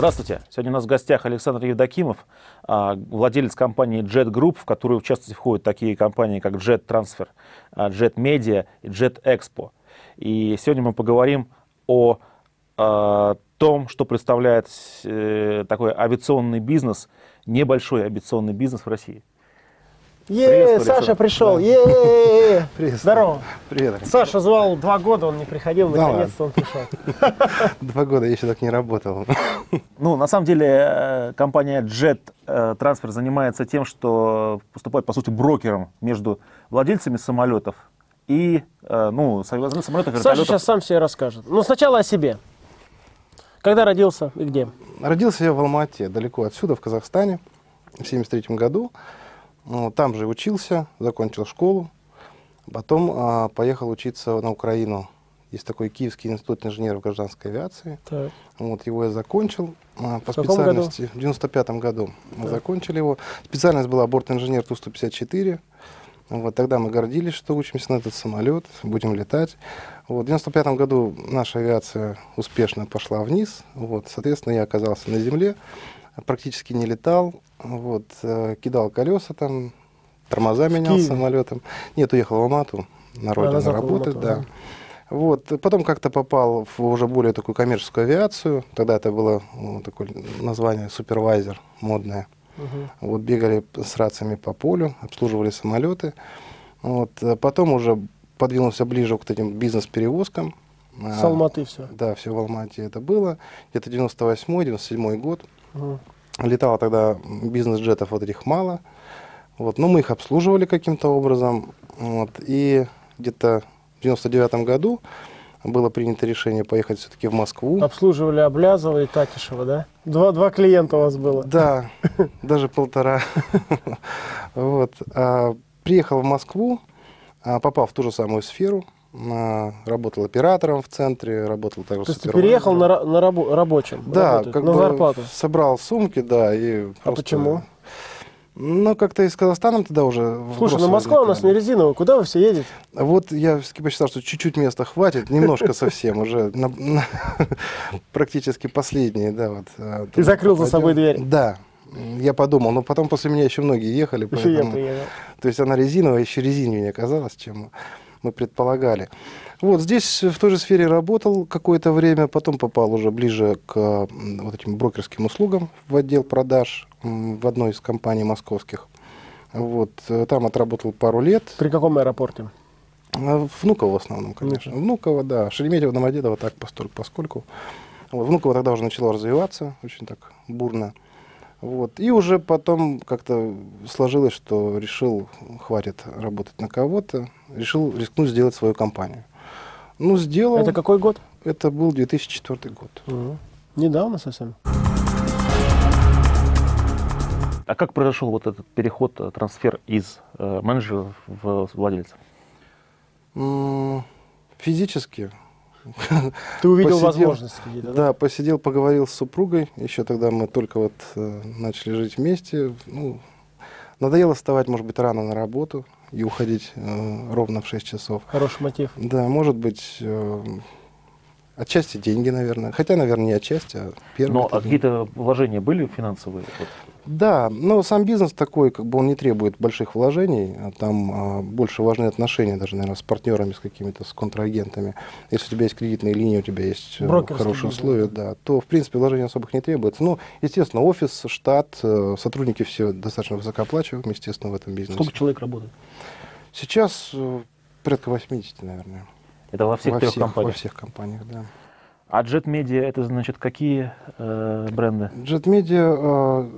Здравствуйте. Сегодня у нас в гостях Александр Евдокимов, а, владелец компании Jet Group, в которую в частности входят такие компании, как Jet Transfer, а, Jet Media и Jet Expo. И сегодня мы поговорим о, о том, что представляет э, такой авиационный бизнес, небольшой авиационный бизнес в России. Е, Саша пришел. Да. Е, Привет. Здорово. Привет. Саша звал два года, он не приходил, наконец-то он пришел. Два года я еще так не работал. Ну, на самом деле, э, компания Jet э, Transfer занимается тем, что поступает, по сути, брокером между владельцами самолетов и, э, ну, самолетов, вертолетов. Саша сейчас сам себе расскажет. Ну, сначала о себе. Когда родился и где? Родился я в Алмате, далеко отсюда, в Казахстане, в 73 году. Ну, там же учился, закончил школу. Потом а, поехал учиться на Украину. Есть такой Киевский институт инженеров гражданской авиации. Так. Вот его я закончил а, по специальности году? в 95 году. Мы так. закончили его. Специальность была борт-инженер Ту-154. Вот тогда мы гордились, что учимся на этот самолет, будем летать. Вот, в 95 году наша авиация успешно пошла вниз. Вот, соответственно, я оказался на земле, практически не летал. Вот, э, кидал колеса там, тормоза менял самолетом. Нет, уехал в Алмату на родину а, работать, Алмату, да. да. Вот. Потом как-то попал в уже более такую коммерческую авиацию. Тогда это было ну, такое название супервайзер модное. Угу. Вот бегали с рациями по полю, обслуживали самолеты. Вот. Потом уже подвинулся ближе к этим бизнес-перевозкам. С Алматы все? Да, все в Алмате это было. Где-то 98-97 год. Угу. Летало тогда бизнес-джетов вот этих мало. Вот, но мы их обслуживали каким-то образом. Вот, и где-то в 99 году было принято решение поехать все-таки в Москву. Обслуживали Облязова и Татишева, да? Два, два клиента у вас было. Да, даже полтора. Вот. А, приехал в Москву, а, попал в ту же самую сферу, работал оператором в центре, работал также То есть ты переехал на, на рабо- рабочим? Да, работать, как на бы зарплату? собрал сумки, да. И а просто... почему? Ну, как-то из Казахстана тогда уже... Слушай, ну Москва у нас не резиновая, куда вы все едете? Вот я все-таки посчитал, что чуть-чуть места хватит, немножко совсем, уже практически последние, да. вот. А, ты закрыл за собой дверь? Да, я подумал, но потом после меня еще многие ехали. Еще я приехал. То есть она резиновая, еще резиновее оказалась, чем мы предполагали. Вот здесь в той же сфере работал какое-то время, потом попал уже ближе к вот этим брокерским услугам в отдел продаж в одной из компаний московских. Вот, э, там отработал пару лет. При каком аэропорте? Э, Внуково в основном, конечно. Внуково, да. Шереметьево, Домодедово так постольку, поскольку. Вот, Внуково тогда уже начало развиваться очень так бурно. Вот. И уже потом как-то сложилось, что решил, хватит работать на кого-то, решил рискнуть сделать свою компанию. Ну, сделал. Это какой год? Это был 2004 год. Угу. Недавно совсем. А как произошел вот этот переход, э, трансфер из э, менеджера в владельца? Физически ты увидел посидел, возможность да? Да, посидел, поговорил с супругой. Еще тогда мы только вот э, начали жить вместе. Ну, надоело вставать, может быть, рано на работу и уходить э, ровно в 6 часов. Хороший мотив. Да, может быть, э, отчасти деньги, наверное. Хотя, наверное, не отчасти, а первые. Но а какие-то вложения были финансовые? Да, но сам бизнес такой, как бы он не требует больших вложений, а там а, больше важны отношения даже, наверное, с партнерами, с какими-то, с контрагентами. Если у тебя есть кредитные линии, у тебя есть э, хорошие условия, да, то, в принципе, вложений особых не требуется. Ну, естественно, офис, штат, э, сотрудники все достаточно высокооплачиваемы, естественно, в этом бизнесе. Сколько человек работает? Сейчас э, порядка 80, наверное. Это во всех во трех всех, компаниях? Во всех компаниях, да. А Jet Media это значит какие э, бренды? Jet Media,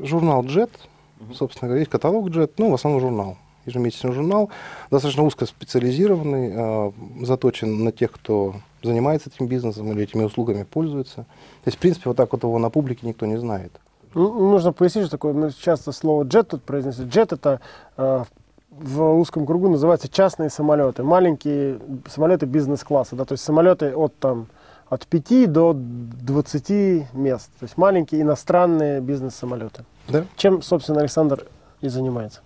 э, журнал Jet, uh-huh. собственно говоря, есть каталог Jet, ну, в основном журнал. Ежемесячный журнал, достаточно узко специализированный, э, заточен на тех, кто занимается этим бизнесом или этими услугами пользуется. То есть, в принципе, вот так вот его на публике никто не знает. Ну, нужно пояснить, что такое, мы часто слово «джет» тут произносим. «Джет» — это э, в узком кругу называются частные самолеты, маленькие самолеты бизнес-класса, да, то есть самолеты от там от 5 до 20 мест. То есть маленькие иностранные бизнес-самолеты. Да. Чем, собственно, Александр и занимается.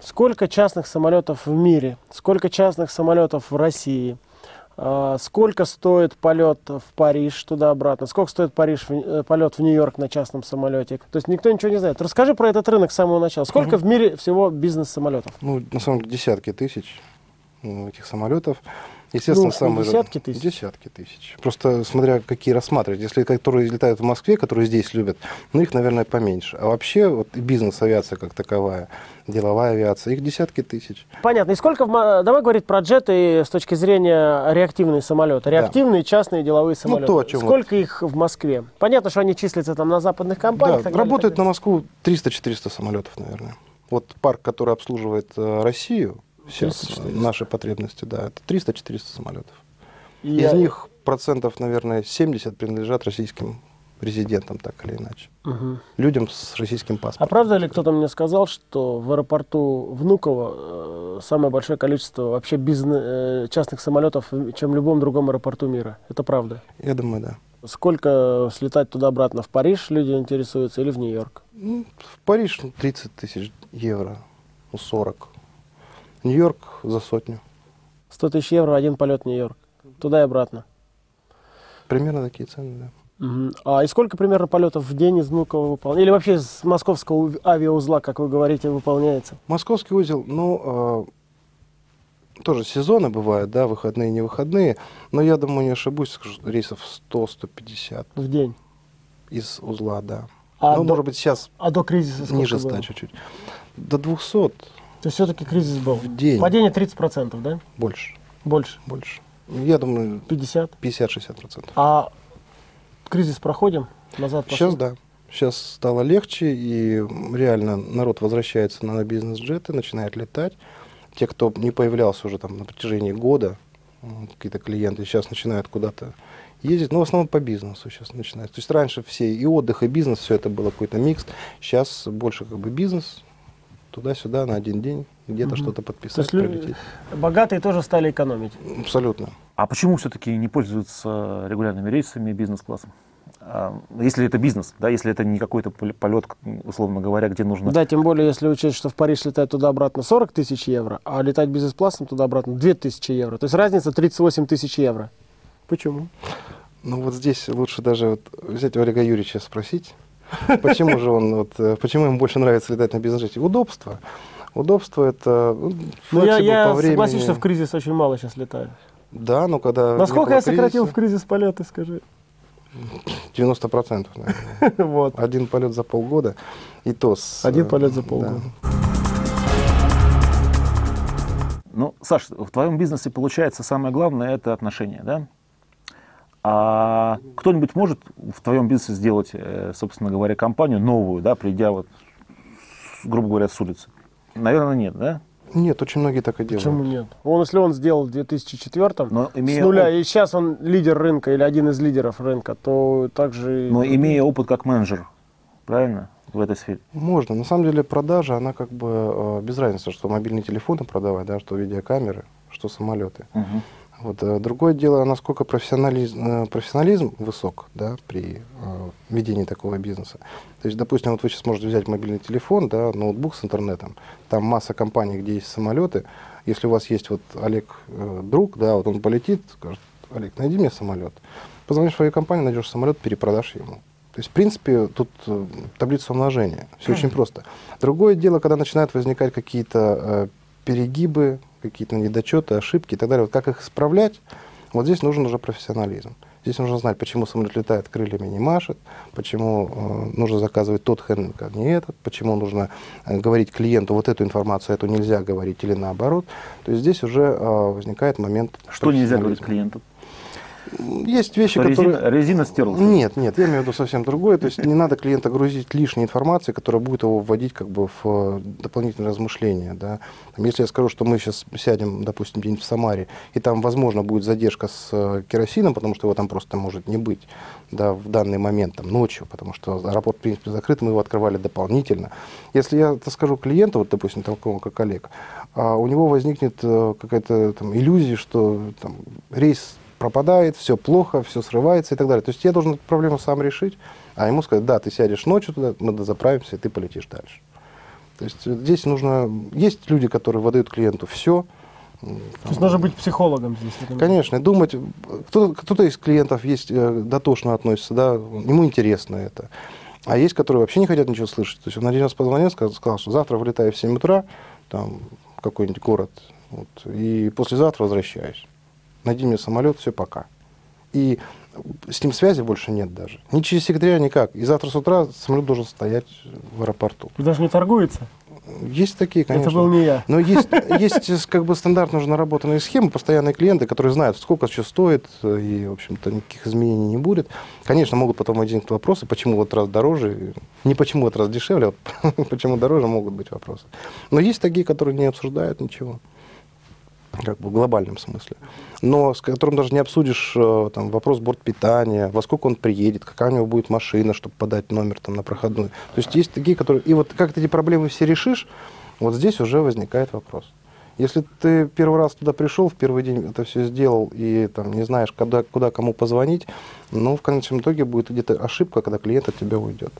Сколько частных самолетов в мире? Сколько частных самолетов в России? А, сколько стоит полет в Париж туда-обратно? Сколько стоит Париж, э, полет в Нью-Йорк на частном самолете? То есть никто ничего не знает. Расскажи про этот рынок с самого начала. Сколько в мире всего бизнес-самолетов? Ну, на самом деле, десятки тысяч ну, этих самолетов. Естественно, Ну, самые... десятки тысяч? Десятки тысяч. Просто смотря какие рассматривать. Если которые летают в Москве, которые здесь любят, ну, их, наверное, поменьше. А вообще, вот бизнес-авиация как таковая, деловая авиация, их десятки тысяч. Понятно. И сколько в Давай говорить про джеты с точки зрения реактивные самолеты. Реактивные частные деловые самолеты. Ну, то, о чем сколько их в Москве? Понятно, что они числятся там на западных компаниях. Да, далее, работает на Москву 300-400 самолетов, наверное. Вот парк, который обслуживает э, Россию, сейчас 300-400. наши потребности, да, это 300-400 самолетов. И Из я- них процентов, наверное, 70 принадлежат российским резидентам, так или иначе. Мгм. Людям с российским А паспортом. правда ли кто-то мне сказал, что в аэропорту Внуково э, самое большое количество вообще бизнес, э, частных самолетов, чем в любом другом аэропорту мира? Это правда? Я думаю, да. Сколько слетать туда-обратно? В Париж люди интересуются или в Нью-Йорк? Ну, в Париж ну, 30 тысяч евро, ну, 40. Нью-Йорк за сотню. 100 тысяч евро один полет в Нью-Йорк. Туда и обратно. Примерно такие цены, да. Мгм. А и сколько примерно полетов в день из Внуково выполняется? Или вообще с московского авиаузла, как вы говорите, выполняется? Московский узел, ну, э, тоже сезоны бывают, да, выходные, не выходные, но я думаю, не ошибусь, скажу, рейсов 100-150 В день. из узла, да. А, ну, до, может быть, сейчас а до кризиса ниже было? 100 чуть-чуть. До 200 То есть все-таки кризис был. в день. Падение 30%, да? Больше, Больше. больше. Я думаю, 50%. 50-60%. А кризис проходим? Назад пошли? Сейчас да. Сейчас стало легче, и реально народ возвращается на бизнес-джеты, начинает летать. Те, кто не появлялся уже там на протяжении года, какие-то клиенты сейчас начинают куда-то ездить, но в основном по бизнесу сейчас начинают. То есть раньше все и отдых, и бизнес, все это было какой-то микс. Сейчас больше как бы бизнес, туда-сюда на один день, где-то Мгм. что-то То подписать, есть лю- прилететь. богатые тоже стали экономить. Абсолютно. А почему все-таки не пользуются регулярными рейсами бизнес-классом? А, Если это бизнес, да, если это не какой-то пол- полет, условно говоря, где нужно... Да, тем более, если учесть, что в Париж летать туда-обратно 40 тысяч евро, а летать бизнес-классом туда-обратно 2 тысячи евро. То есть разница 38 тысяч евро. Почему? Ну вот здесь лучше даже вот взять у Олега Юрьевича спросить, почему же он, вот, э, почему ему больше нравится летать на бизнес-джете. Удобство. Удобство это ну, Ну, я, я по времени. согласен, что в кризис очень мало сейчас летаю. Да, но когда... Насколько я сократил в кризиса, кризис полеты, скажи? 90%, наверное. Вот. Один полет за полгода, и то с... Один э, полет за да. полгода. Ну, Саш, в твоем бизнесе получается самое главное это отношения, да? А кто-нибудь может в твоем бизнесе сделать, э, собственно говоря, компанию новую, да, придя вот, с- грубо говоря, с улицы? Наверное, нет, да? Нет, очень многие так и делают. Почему нет? Он, если он сделал в 2004 Но с имея, нуля, оп- и сейчас он лидер рынка или один из лидеров рынка, то также... и- но имея опыт как менеджер, правильно, в этой сфере? Можно. На самом деле продажа, она как бы э, без разницы, что мобильные телефоны продавать, да, что видеокамеры, что самолеты. Мгм. Вот, э, другое дело, насколько профессионализм, э, профессионализм высок да, при э, ведении такого бизнеса. То есть, допустим, вот вы сейчас можете взять мобильный телефон, да, ноутбук с интернетом, там масса компаний, где есть самолеты. Если у вас есть вот Олег э, друг, да, вот он полетит, скажет, Олег, найди мне самолет. Позвонишь в свою компанию, найдешь самолет, перепродашь ему. То есть, в принципе, тут э, таблица умножения. Все очень просто. Другое дело, когда начинают возникать какие-то э, перегибы, какие-то недочеты, ошибки и так далее. Вот как их исправлять, вот здесь нужен уже профессионализм. Здесь нужно знать, почему самолет летает, крыльями не машет, почему э, нужно заказывать тот хендинг, а не этот, почему нужно э, говорить клиенту вот эту информацию, эту нельзя говорить или наоборот. То есть здесь уже э, возникает момент Что нельзя говорить клиенту? Есть вещи, Что которые... резина, резина стерлась? Нет, нет, я имею в виду совсем другое. То есть не надо клиента грузить лишней информацией, которая будет его вводить как бы в э, дополнительные размышления. Да. Там, если я скажу, что мы сейчас сядем, допустим, где-нибудь в Самаре, и там, возможно, будет задержка с э, керосином, потому что его там просто может не быть да, в данный момент, там, ночью, потому что аэропорт, в принципе, закрыт, мы его открывали дополнительно. Если я это скажу клиенту, вот, допустим, такому, как Олег, а у него возникнет э, какая-то там иллюзия, что там, рейс пропадает, все плохо, все срывается и так далее. То есть я должен эту проблему сам решить, а ему сказать, да, ты сядешь ночью туда, мы дозаправимся, и ты полетишь дальше. То есть э, здесь нужно... Есть люди, которые выдают клиенту все, То есть нужно быть психологом здесь. Конечно, думать, кто- кто-то из клиентов есть э, дотошно относится, да, ему интересно это. А есть, которые вообще не хотят ничего слышать. То есть он один раз позвонил, сказал, сказал, что завтра вылетаю в 7 утра, там, в какой-нибудь город, вот, и послезавтра возвращаюсь. Найди мне самолет, все, пока. И с ним связи больше нет даже. Ни через секретаря, никак. И завтра с утра самолет должен стоять в аэропорту. И даже не торгуется. Есть такие, конечно. Это был не я. Но есть, есть как бы стандартно уже наработанные схемы, постоянные клиенты, которые знают, сколько что стоит, и, в общем-то, никаких изменений не будет. Конечно, могут потом возникнуть вопросы, почему вот раз дороже, не почему вот раз дешевле, а почему дороже, могут быть вопросы. Но есть такие, которые не обсуждают ничего, как бы в глобальном смысле. Но с которым даже не обсудишь э, там, вопрос бортпитания, во сколько он приедет, какая у него будет машина, чтобы подать номер там, на проходную. То есть есть такие, которые... И вот как ты эти проблемы все решишь, вот здесь уже возникает вопрос. Если ты первый раз туда пришел, в первый день это все сделал, и там не знаешь, когда, куда кому позвонить, ну, в конечном итоге будет где-то ошибка, когда клиент от тебя уйдет.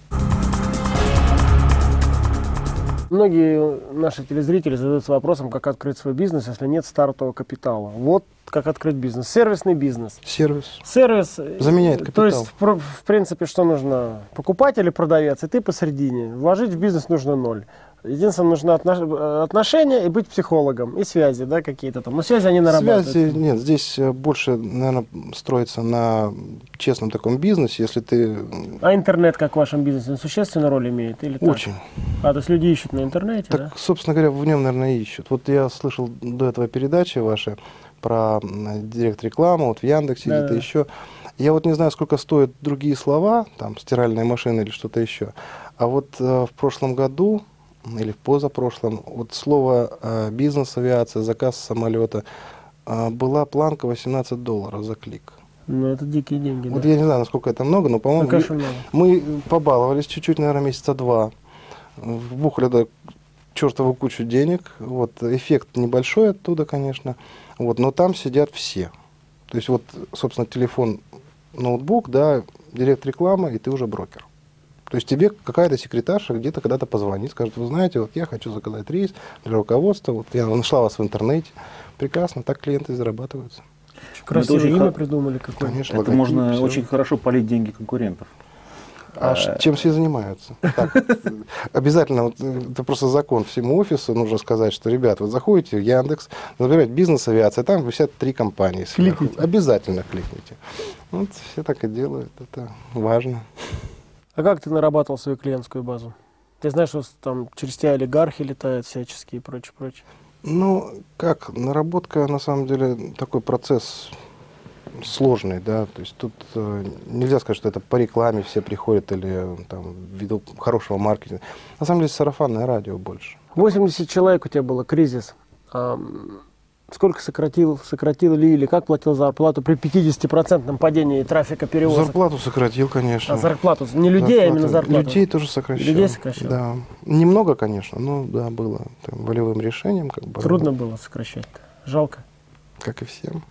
Многие наши телезрители задаются вопросом, как открыть свой бизнес, если нет стартового капитала. Вот как открыть бизнес. Сервисный бизнес. Сервис. Сервис. э, Заменяет То капитал. есть, в, в принципе, что нужно? Покупатель или продавец, и ты посередине. Вложить в бизнес нужно ноль. Единственное, нужно отнош- э, отношения и быть психологом. И связи, да, какие-то там. Но связи они нарабатываются. Связи нет, здесь э, больше, наверное, строится на честном таком бизнесе, если ты А интернет, как в вашем бизнесе, он существенную роль имеет? Или так? очень. А, то есть люди ищут на интернете, Так, да? собственно говоря, в нем, наверное, ищут. Вот я слышал до этого передачи ваши про директ рекламы, вот в Яндексе Да-да-да. где-то еще. Я вот не знаю, сколько стоят другие слова, там, стиральная машина или что-то еще. А вот э, в прошлом году или в позапрошлом, вот слово э, бизнес, авиация, заказ самолета, э, была планка 18 долларов за клик. Ну, это дикие деньги, Вот да. я не знаю, насколько это много, но, Ну, по-моему, много. мы побаловались чуть-чуть, наверное, месяца два. Вбухали до чертову кучу денег. Вот, эффект небольшой оттуда, конечно. Вот, но там сидят все. То есть вот, собственно, телефон, ноутбук, да, директ реклама, и ты уже брокер. То есть тебе какая-то секретарша где-то когда-то позвонит, скажет, вы знаете, вот я хочу заказать рейс для руководства, вот я нашла вас в интернете. Прекрасно, так клиенты зарабатываются. Красивое очень имя придумали какое. Конечно, Это логотип, можно всё. очень хорошо полить деньги конкурентов. А ш- чем все занимаются? Так, э, обязательно, вот, э, это просто закон всему офису, нужно сказать, что, ребят, вот заходите в Яндекс, забираете бизнес-авиация, там висят три компании сверху. Кликните. Обязательно кликните. Вот все так и делают, это важно. А как ты нарабатывал свою клиентскую базу? Ты знаешь, что там через тебя олигархи летают всяческие и прочее, прочее. Ну, как, наработка, на самом деле, такой процесс сложный, да, то есть тут э, нельзя сказать, что это по рекламе все приходят или э, там ввиду хорошего маркетинга. На самом деле сарафанное радио больше. 80 человек у тебя было, кризис. Сколько сократил, сократил ли или как платил зарплату при 50% падении трафика перевозок? Зарплату сократил, конечно. А зарплату, не людей, а именно зарплату. Людей тоже сокращал. Людей сокращал? Да. Немного, конечно, но да, было там, волевым решением, как бы. Трудно было сокращать. Жалко. Как и всем.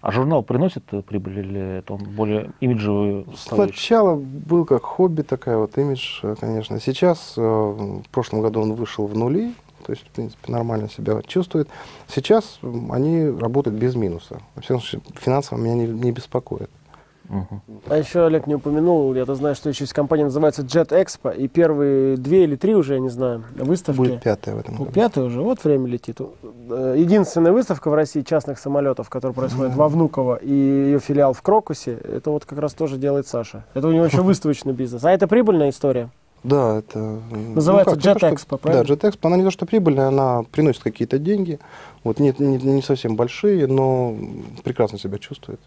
А журнал приносит прибыль или это он более имиджевую? Сначала был как хобби такая вот имидж, конечно. Сейчас, э, в прошлом году он вышел в нули, то есть, в принципе, нормально себя чувствует. Сейчас они работают без минуса. Во всяком финансово меня не, не беспокоит. Мгм. А еще Олег не упомянул, я-то знаю, что еще есть компания, называется Jet Expo, и первые две или три уже, я не знаю, выставки. Будет пятая в этом Ну, году. пятая уже, вот время летит. Э, Единственная выставка в России частных самолетов, которая происходит во Внуково, и ее филиал в Крокусе, это вот как раз тоже делает Саша. Это у него еще выставочный бизнес. А это прибыльная история. Да, это... м, Называется ну как, Jet что- Expo, правильно? Да, Jet Expo. Она не то, что прибыльная, она приносит какие-то деньги. Вот не, не, не совсем большие, но прекрасно себя чувствует.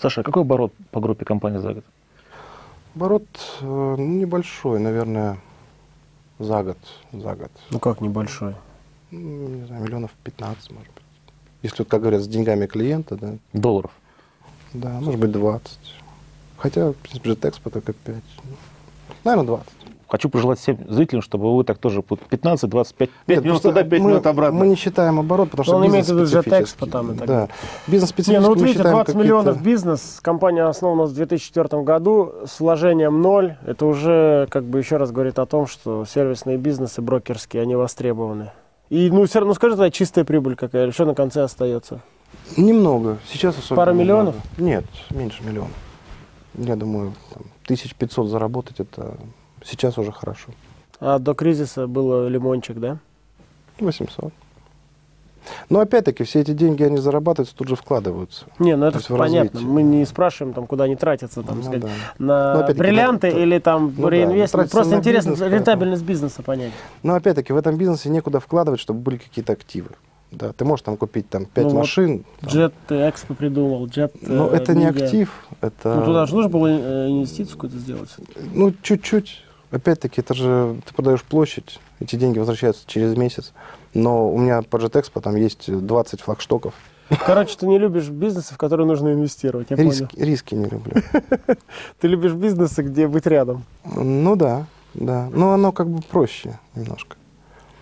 Саша, а какой оборот по группе компании за год? Оборот э, ну, небольшой, наверное, за год. За год. Ну как небольшой? Ну, не знаю, миллионов 15, может быть. Если, вот, как говорят, с деньгами клиента, да. Долларов. Да, может быть, 20. Хотя, в принципе, Jet Expo только 5. Наверное, 20. Хочу пожелать всем зрителям, чтобы вы так тоже вот 15, 25, 5 Нет, минут туда, 5 мы, минут обратно. Мы не считаем оборот, потому что Он имеет бизнес в виду Jet Expo специфический. там и так Да. далее. Бизнес Не, специфический ну вот видите, считаем 20 миллионов бизнес, компания основана в 2004 году с вложением ноль. Это уже, как бы еще раз говорит о том, что сервисные бизнесы брокерские, они востребованы. И, ну, все равно, скажи, тогда чистая прибыль какая, или что на конце остается? Немного. Сейчас особенно Пара немного. миллионов? Нет, меньше миллиона. Я думаю, там, 1500 заработать это сейчас уже хорошо. А до кризиса было лимончик, да? 800. Но опять-таки все эти деньги, они зарабатываются, тут же вкладываются. Не, ну То это есть понятно. развитие. Мы не спрашиваем, там, куда они тратятся, там, Ну сказать, да. на Ну, бриллианты да, или там ну да, реинвестмент. тратятся Просто интересно бизнес, поэтому. рентабельность бизнеса понять. Но опять-таки в этом бизнесе некуда вкладывать, чтобы были какие-то активы. Да, ты можешь там купить там 5 Ну вот машин. Джет э, Экспо придумал, Но э, это не Media. актив, это Ну туда же нужно было э, инвестицию какую-то сделать. ну чуть-чуть. Опять-таки, это же ты продаешь площадь, эти деньги возвращаются через месяц. Но у меня по JetExpo там есть 20 флагштоков. Короче, ты не любишь бизнесы, в которые нужно инвестировать, я понял. Риски, риски не люблю. Ты любишь бизнесы, где быть рядом. Ну да, да. Но оно как бы проще немножко.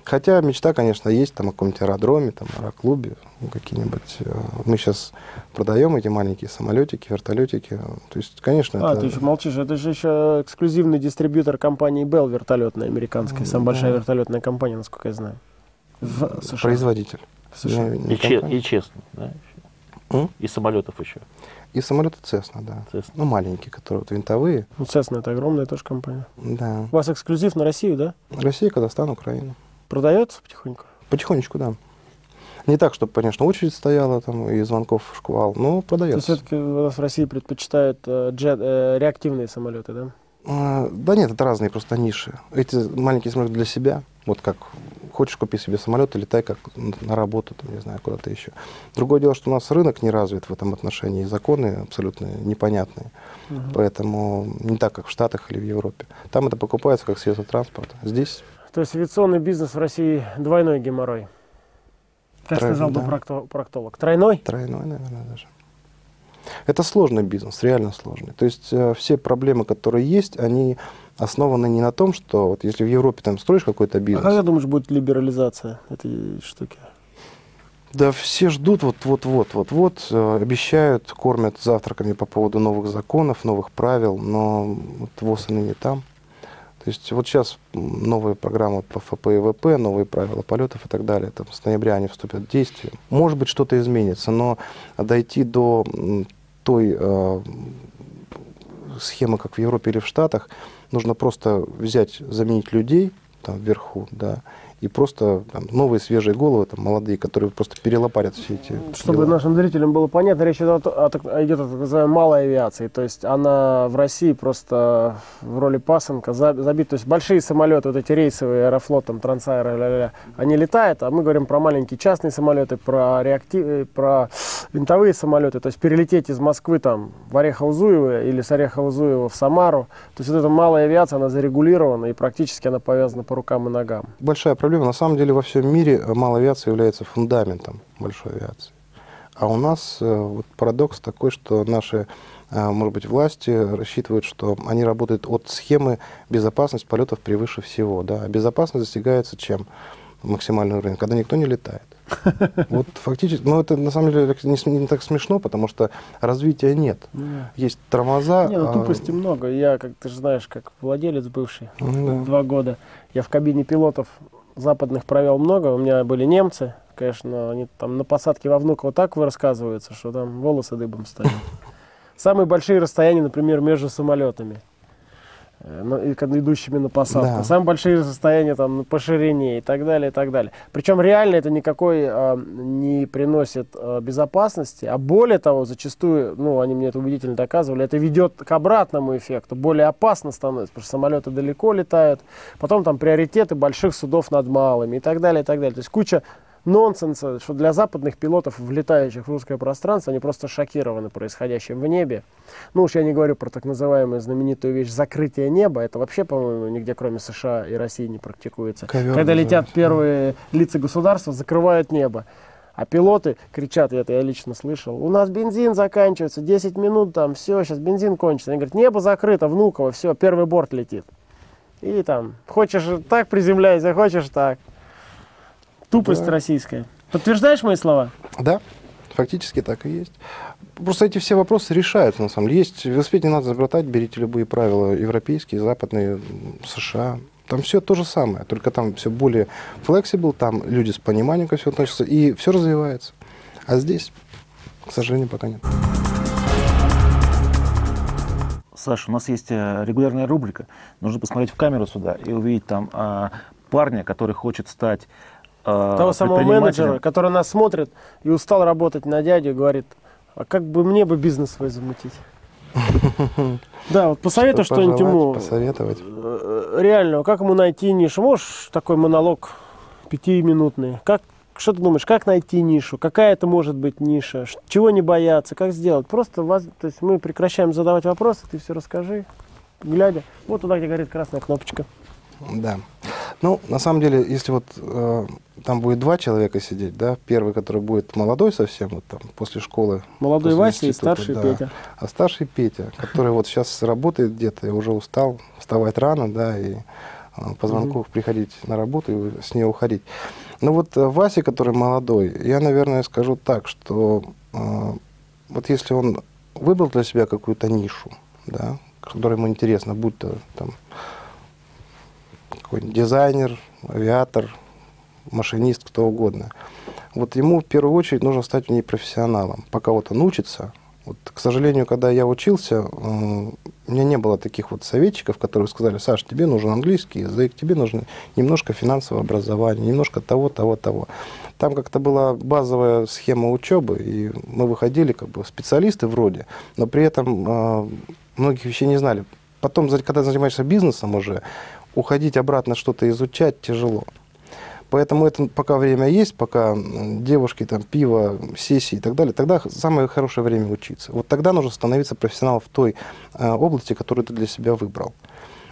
Хотя мечта, конечно, есть там о каком-нибудь аэродроме, там, аэроклубе, какие-нибудь. э, Мы сейчас продаем эти маленькие самолетики, вертолетики. То есть, конечно, А, это... ты еще молчишь. Это же еще эксклюзивный дистрибьютор компании Bell вертолетной американской. Самая Да. большая вертолетная компания, насколько я знаю. В США. производитель. В США. Не- не И, че- и честно, да? М? И самолетов еще. И самолеты Cessna, да. Cessna. Ну, маленькие, которые вот винтовые. Ну, Cessna это огромная тоже компания. Да. У вас эксклюзив на Россию, да? Россия, Казахстан, Украина. Продается потихоньку? Потихонечку, да. Не так, чтобы, конечно, очередь стояла там и звонков шквал, но То продается. все-таки у нас в России предпочитают э, джет, э, реактивные самолеты, да? А, Да нет, это разные просто ниши. Эти маленькие самолеты для себя. Вот как хочешь купи себе самолет и летай как на работу, там, не знаю, куда-то еще. Другое дело, что у нас рынок не развит в этом отношении, и законы абсолютно непонятные. Мгм. Поэтому не так, как в Штатах или в Европе. Там это покупается как средство транспорта. Здесь То есть авиационный бизнес в России двойной геморрой. Как Тройной, сказал бы да. прокто- проктолог. Тройной? тройной, наверное, даже. Это сложный бизнес, реально сложный. То есть э, все проблемы, которые есть, они основаны не на том, что вот если в Европе там строишь какой-то А бизнес, когда, думаешь, будет либерализация этой штуки? Да все ждут вот-вот-вот, вот-вот, э, обещают, кормят завтраками по поводу новых законов, новых правил, но вот ВОЗ и ныне там. То есть вот сейчас новые программы по ФП и ВП, новые правила полетов и так далее, там, с ноября они вступят в действие. Может быть, что-то изменится, но дойти до той э, схемы, как в Европе или в Штатах, нужно просто взять, заменить людей там вверху, да, и просто там, новые свежие головы, там, молодые, которые просто перелопарят все эти Чтобы дела. нашим зрителям было понятно, речь идет о, о идет о так называемой малой авиации. То есть она в России просто в роли пасынка за- забита. То есть большие самолеты, вот эти рейсовые, аэрофлот, там, трансаэро, ля-ля-ля, они летают, а мы говорим про маленькие частные самолеты, про, реактив... э, про винтовые самолеты. То есть перелететь из Москвы там, в Орехово-Зуево или с Орехово-Зуева в Самару. То есть вот эта малая авиация, она зарегулирована и практически она повязана по рукам и ногам. Большая проблема. На самом деле во всем мире э, малая авиация является фундаментом большой авиации. А у нас э, вот парадокс такой, что наши, э, может быть, власти рассчитывают, что они работают от схемы безопасность полетов превыше всего. Да? А безопасность достигается чем? Максимальный уровень, когда никто не летает. Вот фактически, ну это на самом деле не, не так смешно, потому что развития нет. Есть тормоза. Не, ну а, тупости много. Я, как ты же знаешь, как владелец бывший, ну да. два года, я в кабине пилотов западных провел много. У меня были немцы, конечно, они там на посадке во Внуково так вы рассказываются, что там волосы дыбом стоят. Самые большие расстояния, например, между самолетами, э, ну, и когда идущими на посадку. Да. Самые большие расстояния там по ширине и так далее, и так далее. Причем реально это никакой э, не приносит э, безопасности, а более того, зачастую, ну, они мне это убедительно доказывали, это ведет к обратному эффекту. Более опасно становится, потому что самолеты далеко летают, потом там приоритеты больших судов над малыми и так далее, и так далее. То есть куча нонсенса, что для западных пилотов, влетающих в русское пространство, они просто шокированы происходящим в небе. Ну уж я не говорю про так называемую знаменитую вещь закрытие неба. Это вообще, по-моему, нигде кроме США и России не практикуется. Ковер Когда летят да. первые лица государства, закрывают небо. А пилоты кричат, это я лично слышал, у нас бензин заканчивается, 10 минут там, все, сейчас бензин кончится. Они говорят, небо закрыто, Внуково, все, первый борт летит. И там, хочешь так приземляйся, хочешь так. Тупость Да. российская. Подтверждаешь мои слова? Да, фактически так и есть. Просто эти все вопросы решаются, на самом деле. Есть, велосипед не надо изобретать, берите любые правила, европейские, западные, США. Там все то же самое, только там все более flexible, там люди с пониманием ко всему относятся, и все развивается. А здесь, к сожалению, пока нет. Саша, у нас есть э, регулярная рубрика. Нужно посмотреть в камеру сюда и увидеть там а, парня, который хочет стать а, Того самого менеджера, который нас смотрит и устал работать на дядю, говорит, а как бы мне бы бизнес свой замутить? Да, вот посоветуй Что что-нибудь пожелать, ему. Посоветовать. э, Реально, как ему найти нишу? Можешь такой монолог пятиминутный? Как, что ты думаешь, как найти нишу? Какая это может быть ниша? Чего не бояться? Как сделать? Просто вас, то есть мы прекращаем задавать вопросы, ты все расскажи, глядя. Вот туда, где горит красная кнопочка. Да. Ну, на самом деле, если вот э, там будет два человека сидеть, да, первый, который будет молодой совсем, вот там, после школы. Молодой после Вася и старший да. Петя. А старший Петя, который вот сейчас работает где-то и уже устал вставать рано, да, и э, по звонку приходить на работу и с нее уходить. Ну вот э, Вася, который молодой, я, наверное, скажу так, что э, вот если он выбрал для себя какую-то нишу, да, которая ему интересна, будь то там какой-нибудь дизайнер, авиатор, машинист, кто угодно. Вот ему в первую очередь нужно стать в ней профессионалом. Пока вот он учится, вот, к сожалению, когда я учился, э, у меня не было таких вот советчиков, которые сказали, Саш, тебе нужен английский язык, тебе нужно немножко финансового образования, немножко того, того, того. Там как-то была базовая схема учебы, и мы выходили как бы специалисты вроде, но при этом э, многих вещей не знали. Потом, когда занимаешься бизнесом уже, уходить обратно что-то изучать тяжело. Поэтому это пока время есть, пока девушки, там, пиво, сессии и так далее, тогда самое хорошее время учиться. Вот тогда нужно становиться профессионалом в той э, области, которую ты для себя выбрал.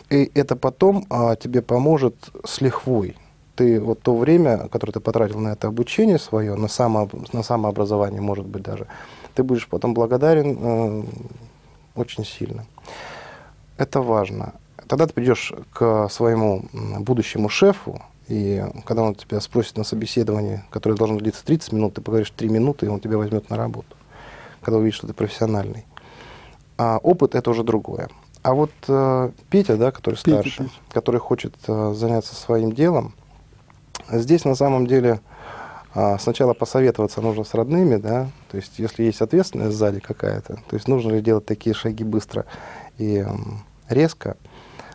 И это потом а, тебе поможет с лихвой. Ты вот то время, которое ты потратил на это обучение свое, на, само, на самообразование, может быть, даже, ты будешь потом благодарен э, очень сильно. Это важно. Тогда ты придешь к своему будущему шефу, и когда он тебя спросит на собеседовании, которое должно длиться 30 минут, ты поговоришь 3 минуты, и он тебя возьмет на работу, когда увидит, что ты профессиональный. А опыт это уже другое. А вот э, Петя, да, который Петя, старше, Петя. который хочет э, заняться своим делом, здесь на самом деле а, сначала посоветоваться нужно с родными, да, то есть если есть ответственность сзади какая-то, то есть нужно ли делать такие шаги быстро и м, резко.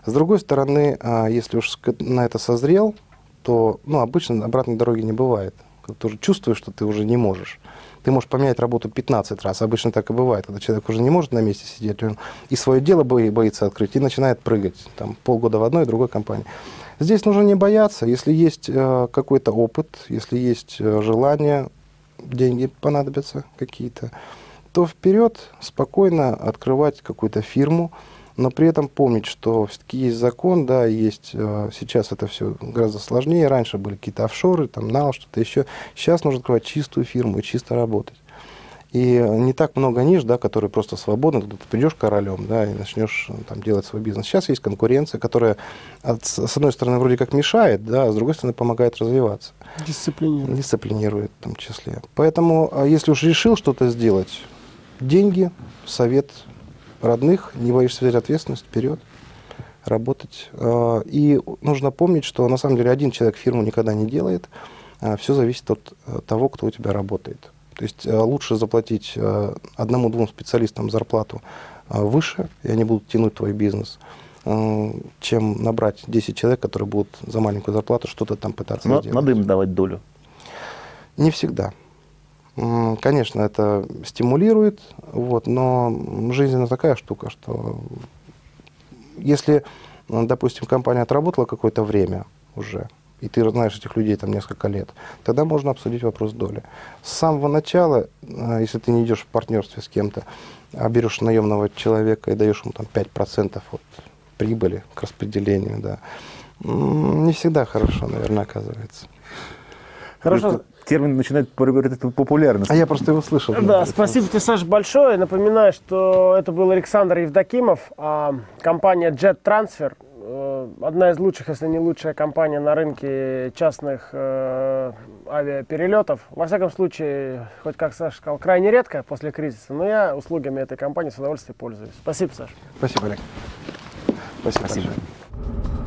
С другой стороны, а, если уж на это созрел, то ну, обычно обратной дороги не бывает. Ты уже чувствуешь, что ты уже не можешь. Ты можешь поменять работу 15 раз. Обычно так и бывает, когда человек уже не может на месте сидеть, он и свое дело бои- боится открыть, и начинает прыгать. Там, полгода в одной, другой компании. Здесь нужно не бояться. Если есть э, какой-то опыт, если есть э, желание, деньги понадобятся какие-то, то вперед спокойно открывать какую-то фирму, но при этом помнить, что все-таки есть закон, да, есть э, сейчас это все гораздо сложнее. Раньше были какие-то офшоры, там нал, что-то еще. Сейчас нужно открывать чистую фирму и чисто работать. И не так много ниш, да, которые просто свободны, ты придешь королем, да, и начнешь э, там делать свой бизнес. Сейчас есть конкуренция, которая от- с одной стороны вроде как мешает, да, а с другой стороны помогает развиваться Дисциплинирован. дисциплинирует в том числе. Поэтому, а если уж решил что-то сделать, деньги, совет родных, не боишься взять ответственность, вперед, работать. А, И нужно помнить, что на самом деле один человек фирму никогда не делает, все зависит от э, того, кто у тебя работает. То есть э, лучше заплатить э, одному-двум специалистам зарплату выше, и они будут тянуть твой бизнес, чем набрать 10 человек, которые будут за маленькую зарплату что-то там пытаться Но сделать. надо им давать долю. Не всегда. Конечно, это стимулирует, вот, но жизнь она такая штука, что если, допустим, компания отработала какое-то время уже, и ты знаешь этих людей там несколько лет, тогда можно обсудить вопрос доли. С самого начала, э, если ты не идешь в партнерстве с кем-то, а берешь наемного человека и даешь ему там 5% от прибыли к распределению, да, не всегда хорошо, наверное, оказывается. Хорошо. Термин начинает приобретать популярность. А я просто его слышал. Да, спасибо тебе, Саш, большое. Напоминаю, что это был Александр Евдокимов, а компания Jet Transfer, э, одна из лучших, если не лучшая компания на рынке частных э, авиаперелетов. Во всяком случае, хоть как Саша сказал, крайне редко после кризиса, но я услугами этой компании с удовольствием пользуюсь. Спасибо, Саша. Спасибо, Олег. Спасибо. Спасибо. большое.